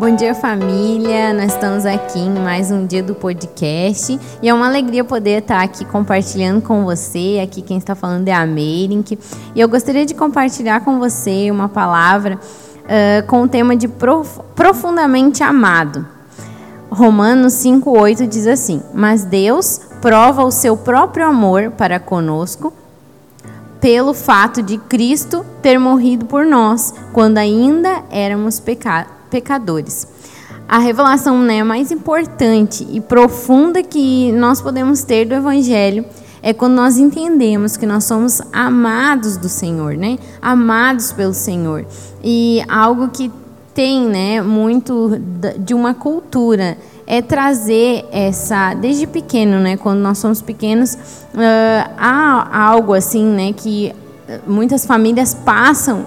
Bom dia, família. Nós estamos aqui em mais um dia do podcast e é uma alegria poder estar aqui compartilhando com você. Aqui quem está falando é a Meirink e eu gostaria de compartilhar com você uma palavra uh, com o tema de prof profundamente amado. Romanos 5,8 diz assim: Mas Deus prova o seu próprio amor para conosco pelo fato de Cristo ter morrido por nós, quando ainda éramos pecados pecadores. A revelação né, mais importante e profunda que nós podemos ter do Evangelho é quando nós entendemos que nós somos amados do Senhor, né? Amados pelo Senhor. E algo que tem, né, muito de uma cultura é trazer essa desde pequeno, né? Quando nós somos pequenos, uh, há algo assim, né, que muitas famílias passam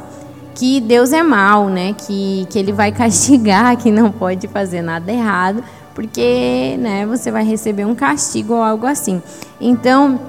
que Deus é mal, né? Que, que Ele vai castigar, que não pode fazer nada errado, porque, né? Você vai receber um castigo ou algo assim. Então,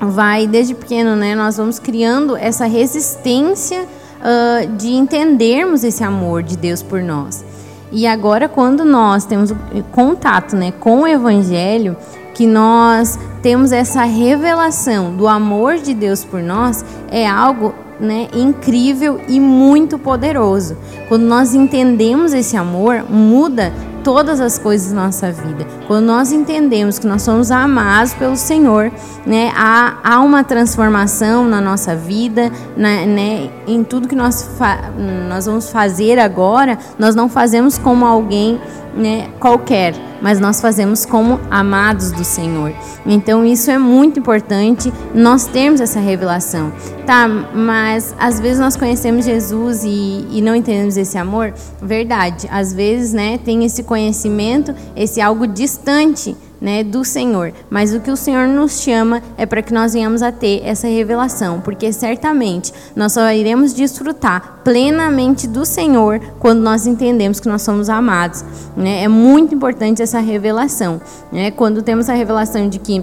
vai desde pequeno, né? Nós vamos criando essa resistência uh, de entendermos esse amor de Deus por nós. E agora, quando nós temos contato, né, com o Evangelho, que nós temos essa revelação do amor de Deus por nós, é algo né, incrível e muito poderoso. Quando nós entendemos esse amor, muda todas as coisas da nossa vida. Quando nós entendemos que nós somos amados pelo Senhor, né, há, há uma transformação na nossa vida, na, né, em tudo que nós, nós vamos fazer agora, nós não fazemos como alguém né, qualquer, mas nós fazemos como amados do Senhor. Então isso é muito importante, nós temos essa revelação. Tá, mas às vezes nós conhecemos Jesus e, e não entendemos esse amor? Verdade, às vezes né, tem esse conhecimento, esse algo distante né, do Senhor. Mas o que o Senhor nos chama é para que nós venhamos a ter essa revelação, porque certamente nós só iremos desfrutar plenamente do Senhor quando nós entendemos que nós somos amados. Né? É muito importante essa revelação. Né? Quando temos a revelação de que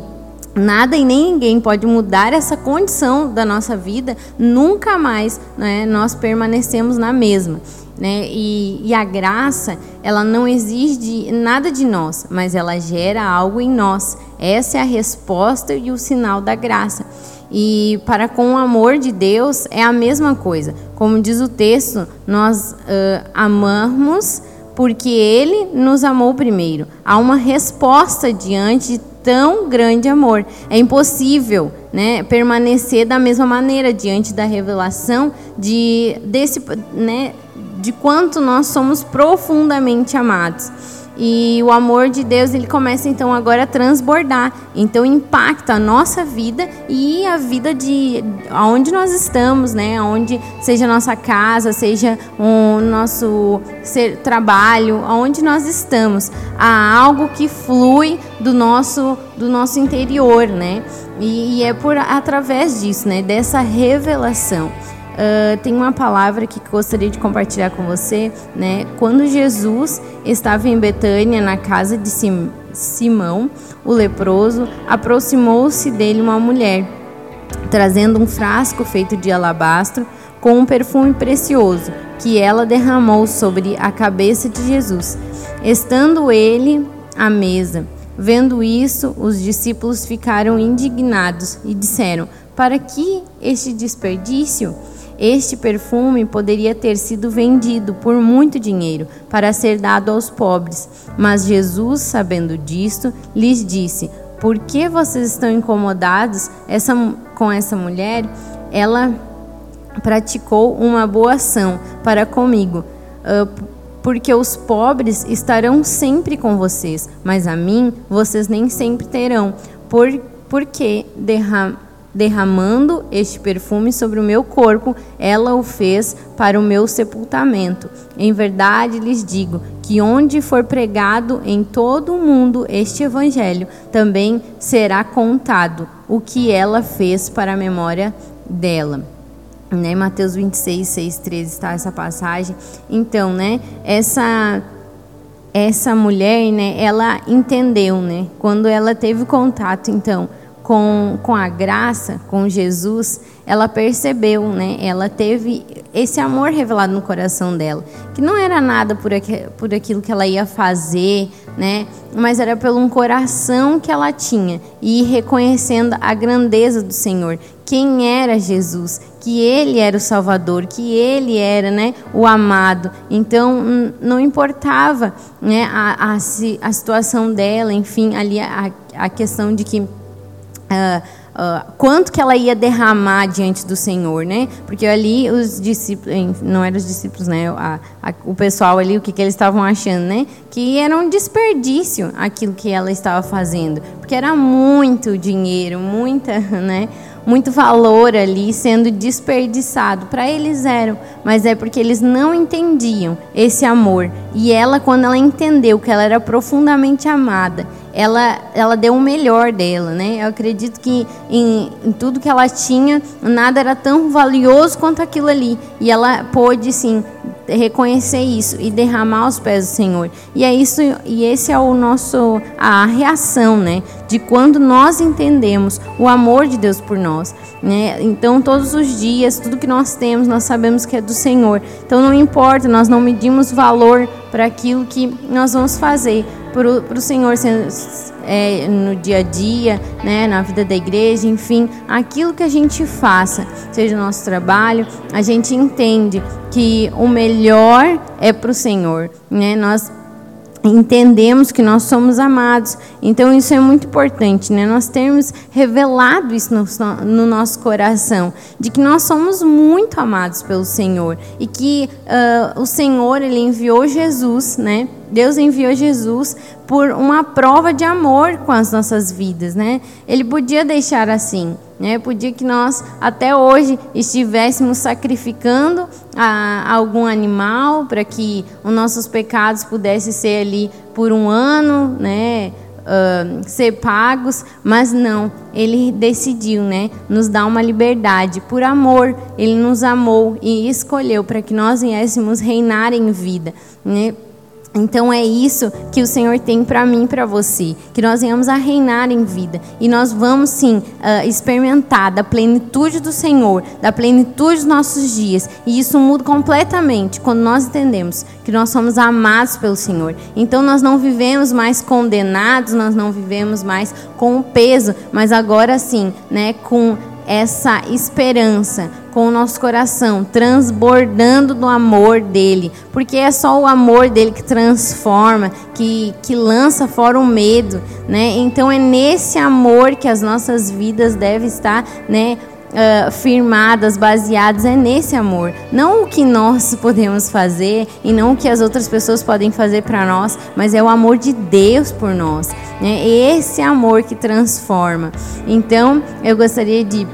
nada e nem ninguém pode mudar essa condição da nossa vida, nunca mais né, nós permanecemos na mesma. Né? E, e, a graça, ela não exige nada de nós, mas ela gera algo em nós. Essa é a resposta e o sinal da graça. E para com o amor de Deus é a mesma coisa. Como diz o texto, nós uh, amamos porque Ele nos amou primeiro. Há uma resposta diante de tão grande amor. É impossível né, permanecer da mesma maneira diante da revelação de, desse, né, de quanto nós somos profundamente amados. E o amor de Deus, ele começa então agora a transbordar. Então impacta a nossa vida e a vida de aonde nós estamos, né? Aonde seja a nossa casa, seja o nosso trabalho, aonde nós estamos. Há algo que flui do nosso do nosso interior, né? E, e é por através disso, né? Dessa revelação. Uh, tem uma palavra que gostaria de compartilhar com você, né? Quando Jesus estava em Betânia, na casa de Sim, Simão, o leproso, aproximou-se dele uma mulher, trazendo um frasco feito de alabastro com um perfume precioso, que ela derramou sobre a cabeça de Jesus. Estando ele à mesa, vendo isso, os discípulos ficaram indignados e disseram: Para que este desperdício? Este perfume poderia ter sido vendido por muito dinheiro para ser dado aos pobres. Mas Jesus, sabendo disto, lhes disse: Por que vocês estão incomodados essa, com essa mulher? Ela praticou uma boa ação para comigo. Uh, porque os pobres estarão sempre com vocês, mas a mim vocês nem sempre terão. Por, porque derram, derramando este perfume sobre o meu corpo, ela o fez para o meu sepultamento. Em verdade lhes digo que onde for pregado em todo o mundo este evangelho, também será contado o que ela fez para a memória dela. Né? Mateus 26, 6, 13 está essa passagem. Então, né, essa essa mulher, né, ela entendeu, né, quando ela teve contato, então, com, com a graça, com Jesus, ela percebeu, né? Ela teve esse amor revelado no coração dela, que não era nada por, aqu por aquilo que ela ia fazer, né? Mas era pelo um coração que ela tinha e reconhecendo a grandeza do Senhor, quem era Jesus, que ele era o Salvador, que ele era, né, o amado. Então não importava, né, a, a, a situação dela, enfim, ali a, a questão de que Uh, uh, quanto que ela ia derramar diante do Senhor, né? Porque ali os discípulos, não eram os discípulos, né? A, a, o pessoal ali, o que, que eles estavam achando, né? Que era um desperdício aquilo que ela estava fazendo, porque era muito dinheiro, muita, né? muito valor ali sendo desperdiçado. Para eles eram, mas é porque eles não entendiam esse amor. E ela, quando ela entendeu que ela era profundamente amada, ela, ela deu o melhor dela, né? Eu acredito que em, em, tudo que ela tinha, nada era tão valioso quanto aquilo ali. E ela pôde, sim, reconhecer isso e derramar aos pés do Senhor. E é isso e esse é o nosso a reação, né, de quando nós entendemos o amor de Deus por nós, né? Então todos os dias, tudo que nós temos, nós sabemos que é do Senhor. Então não importa, nós não medimos valor para aquilo que nós vamos fazer para o Senhor é, no dia a dia, né, na vida da igreja, enfim, aquilo que a gente faça, seja o nosso trabalho, a gente entende que o melhor é para o Senhor, né? Nós entendemos que nós somos amados. Então isso é muito importante, né? Nós temos revelado isso no, no, nosso coração, de que nós somos muito amados pelo Senhor e que uh, o Senhor ele enviou Jesus, né? Deus enviou Jesus por uma prova de amor com as nossas vidas, né? Ele podia deixar assim, né? Podia que nós até hoje estivéssemos sacrificando a, algum animal para que os nossos pecados pudessem ser ali por um ano, né? Uh, ser pagos, mas não, ele decidiu, né, nos dar uma liberdade por amor. Ele nos amou e escolheu para que nós viéssemos reinar em vida, né? Então é isso que o Senhor tem para mim e para você, que nós venhamos a reinar em vida e nós vamos sim uh, experimentar da plenitude do Senhor, da plenitude dos nossos dias. E isso muda completamente quando nós entendemos que nós somos amados pelo Senhor. Então nós não vivemos mais condenados, nós não vivemos mais com o peso, mas agora sim, né, com essa esperança com o nosso coração, transbordando do amor dele, porque é só o amor dele que transforma, que, que lança fora o medo, né? Então é nesse amor que as nossas vidas devem estar, né? Uh, firmadas, baseadas é nesse amor, não o que nós podemos fazer e não o que as outras pessoas podem fazer para nós, mas é o amor de Deus por nós, né? Esse amor que transforma. Então, eu gostaria de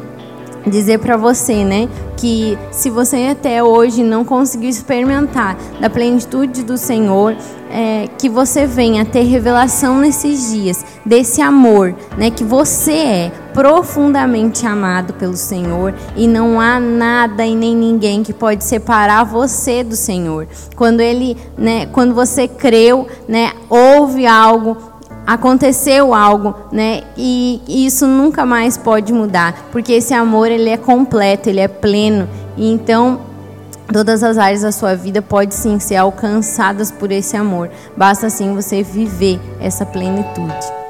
dizer para você, né, que se você até hoje não conseguiu experimentar da plenitude do Senhor, é, que você venha ter revelação nesses dias desse amor, né, que você é profundamente amado pelo Senhor e não há nada e nem ninguém que pode separar você do Senhor. Quando ele, né, quando você creu, né, houve algo aconteceu algo, né? E isso nunca mais pode mudar, porque esse amor ele é completo, ele é pleno. E então todas as áreas da sua vida podem sim ser alcançadas por esse amor. Basta assim você viver essa plenitude.